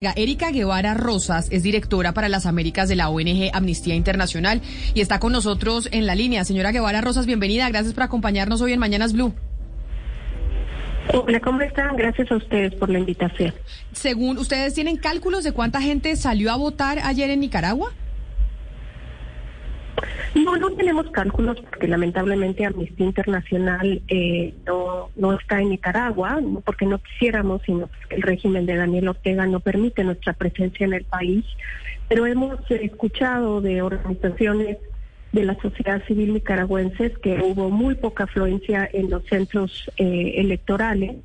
Erika Guevara Rosas es directora para las Américas de la ONG Amnistía Internacional y está con nosotros en la línea. Señora Guevara Rosas, bienvenida. Gracias por acompañarnos hoy en Mañanas Blue. Hola, ¿cómo están? Gracias a ustedes por la invitación. Según ustedes, ¿tienen cálculos de cuánta gente salió a votar ayer en Nicaragua? No, no tenemos cálculos porque lamentablemente Amnistía Internacional eh, no, no está en Nicaragua, porque no quisiéramos, sino porque el régimen de Daniel Ortega no permite nuestra presencia en el país. Pero hemos escuchado de organizaciones de la sociedad civil nicaragüenses que hubo muy poca afluencia en los centros eh, electorales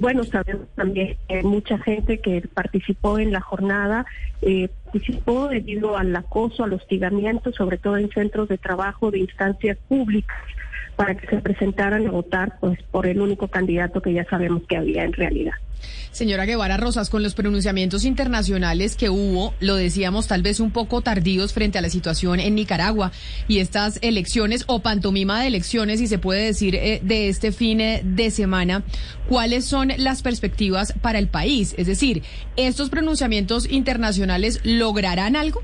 bueno, sabemos también que mucha gente que participó en la jornada eh, participó debido al acoso, al hostigamiento, sobre todo en centros de trabajo de instancias públicas, para que se presentaran a votar pues, por el único candidato que ya sabemos que había en realidad. Señora Guevara Rosas, con los pronunciamientos internacionales que hubo, lo decíamos tal vez un poco tardíos frente a la situación en Nicaragua y estas elecciones o pantomima de elecciones, si se puede decir, eh, de este fin de semana, ¿cuáles son las perspectivas para el país? Es decir, ¿estos pronunciamientos internacionales lograrán algo?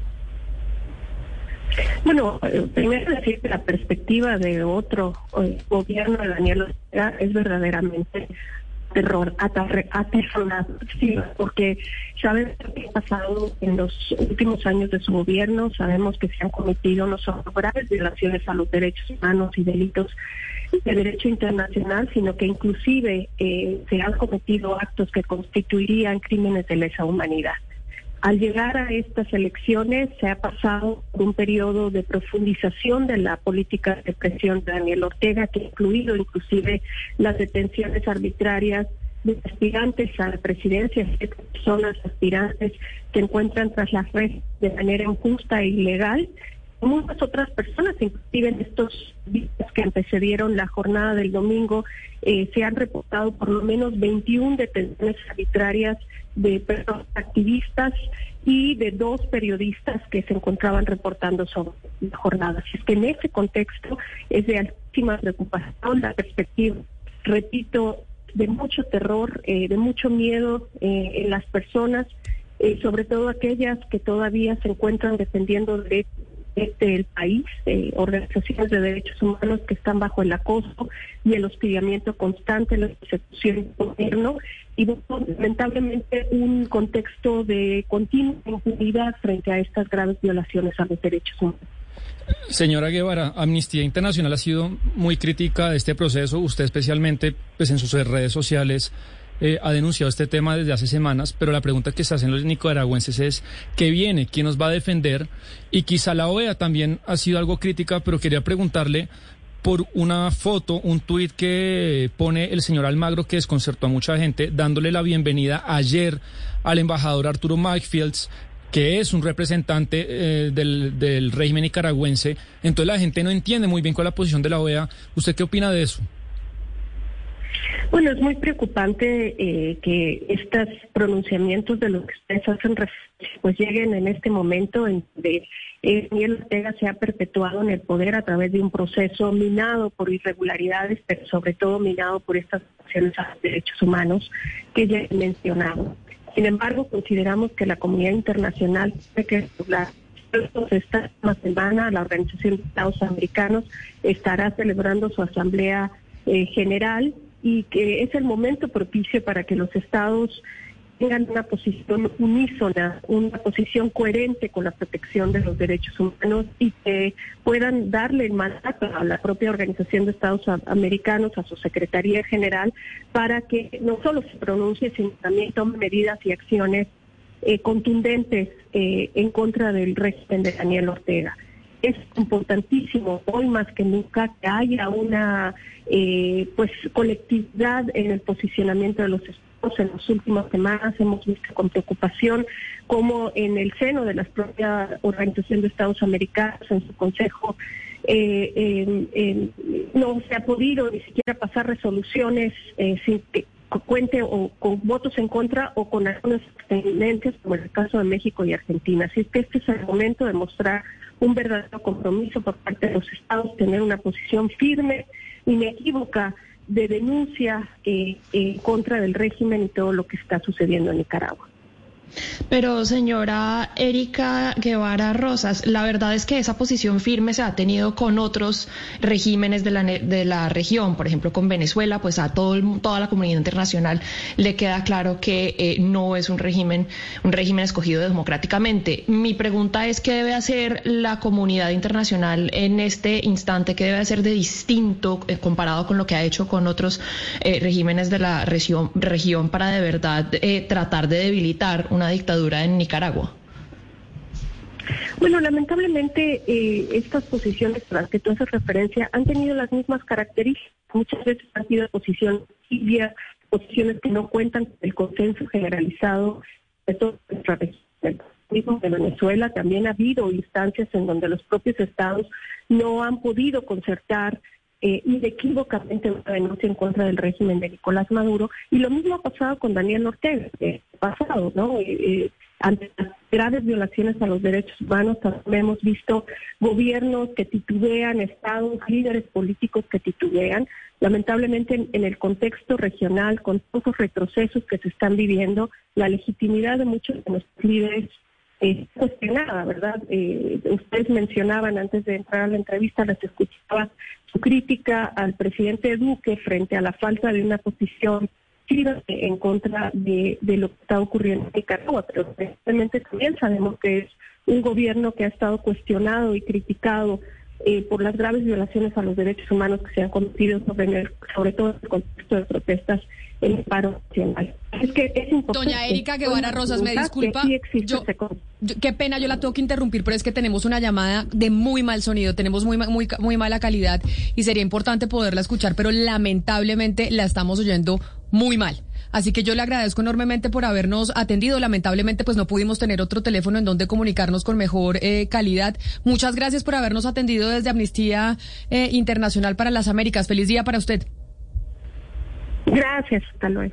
Bueno, eh, primero decir que la perspectiva de otro eh, gobierno de Daniel Ortega es verdaderamente terror, aterrador, sí, porque sabemos qué ha pasado en los últimos años de su gobierno, sabemos que se han cometido no solo graves violaciones a los derechos humanos y delitos de derecho internacional, sino que inclusive eh, se han cometido actos que constituirían crímenes de lesa humanidad. Al llegar a estas elecciones se ha pasado por un periodo de profundización de la política de presión de Daniel Ortega, que ha incluido inclusive las detenciones arbitrarias de aspirantes a la presidencia, personas aspirantes que encuentran tras las redes de manera injusta e ilegal muchas otras personas, inclusive en estos días que antecedieron la jornada del domingo, eh, se han reportado por lo menos 21 detenciones arbitrarias de personas activistas y de dos periodistas que se encontraban reportando sobre la jornada. Así es que en ese contexto es de altísima preocupación la perspectiva, repito, de mucho terror, eh, de mucho miedo eh, en las personas, sobre todo aquellas que todavía se encuentran defendiendo derechos del país, organizaciones de derechos humanos que están bajo el acoso y el hostigamiento constante, la persecución del gobierno y lamentablemente un contexto de continua impunidad frente a estas graves violaciones a los derechos humanos. Señora Guevara, Amnistía Internacional ha sido muy crítica de este proceso, usted especialmente pues en sus redes sociales eh, ha denunciado este tema desde hace semanas, pero la pregunta que se hacen los nicaragüenses es ¿qué viene? ¿Quién nos va a defender? Y quizá la OEA también ha sido algo crítica, pero quería preguntarle por una foto, un tuit que pone el señor Almagro que desconcertó a mucha gente, dándole la bienvenida ayer al embajador Arturo Mikefields, que es un representante eh, del, del régimen nicaragüense. Entonces la gente no entiende muy bien cuál es la posición de la OEA. ¿Usted qué opina de eso? Bueno, es muy preocupante eh, que estos pronunciamientos de los que ustedes hacen pues lleguen en este momento en donde eh, Ortega se ha perpetuado en el poder a través de un proceso minado por irregularidades, pero sobre todo minado por estas acciones a los derechos humanos que ya he mencionado. Sin embargo, consideramos que la comunidad internacional tiene que regular esta semana la Organización de Estados Americanos estará celebrando su asamblea eh, general y que es el momento propicio para que los estados tengan una posición unísona, una posición coherente con la protección de los derechos humanos y que puedan darle el mandato a la propia Organización de Estados Americanos, a su Secretaría General, para que no solo se pronuncie, sino también tome medidas y acciones eh, contundentes eh, en contra del régimen de Daniel Ortega es importantísimo hoy más que nunca que haya una eh, pues colectividad en el posicionamiento de los estados. En las últimas semanas hemos visto con preocupación cómo en el seno de la propia Organización de Estados Americanos, en su Consejo, eh, no se ha podido ni siquiera pasar resoluciones eh, sin que cuente o con votos en contra o con algunos abstenentes, como en el caso de México y Argentina. Así es que este es el momento de mostrar un verdadero compromiso por parte de los estados, tener una posición firme, inequívoca de denuncia eh, en contra del régimen y todo lo que está sucediendo en Nicaragua. Pero señora Erika Guevara Rosas, la verdad es que esa posición firme se ha tenido con otros regímenes de la, de la región, por ejemplo con Venezuela, pues a todo toda la comunidad internacional le queda claro que eh, no es un régimen, un régimen escogido democráticamente. Mi pregunta es qué debe hacer la comunidad internacional en este instante, qué debe hacer de distinto eh, comparado con lo que ha hecho con otros eh, regímenes de la región, región para de verdad tratar de debilitar una dictadura en Nicaragua? Bueno, lamentablemente eh, estas posiciones a las que tú haces referencia han tenido las mismas características. Muchas veces han sido posiciones posiciones que no cuentan con el consenso generalizado de toda nuestra región. Mismo de Venezuela también ha habido instancias en donde los propios estados no han podido concertar eh, inequívocamente una denuncia en contra del régimen de Nicolás Maduro. Y lo mismo ha pasado con Daniel Ortega, eh, pasado, ¿no? Eh, eh, ante las graves violaciones a los derechos humanos, también hemos visto gobiernos que titubean, estados, líderes políticos que titubean. Lamentablemente, en, el contexto regional, con todos los retrocesos que se están viviendo, la legitimidad de muchos de nuestros líderes es cuestionada, ¿verdad? Eh, ustedes mencionaban antes de entrar a la entrevista, les escuchaba crítica al presidente Duque frente a la falta de una posición en contra de, lo que está ocurriendo en Nicaragua, pero realmente también sabemos que es un gobierno que ha estado cuestionado y criticado eh, por las graves violaciones a los derechos humanos que se han cometido sobre, sobre todo en el contexto de protestas en el paro nacional. Es que es importante. Doña Erika Guevara Rosas, me disculpa. qué pena, yo la tengo que interrumpir, pero es que tenemos una llamada de muy mal sonido, tenemos muy, muy, muy mala calidad y sería importante poderla escuchar, pero lamentablemente la estamos oyendo muy mal. Así que yo le agradezco enormemente por habernos atendido. Lamentablemente, pues no pudimos tener otro teléfono en donde comunicarnos con mejor eh, calidad. Muchas gracias por habernos atendido desde Amnistía eh, Internacional para las Américas. Feliz día para usted. Gracias, hasta.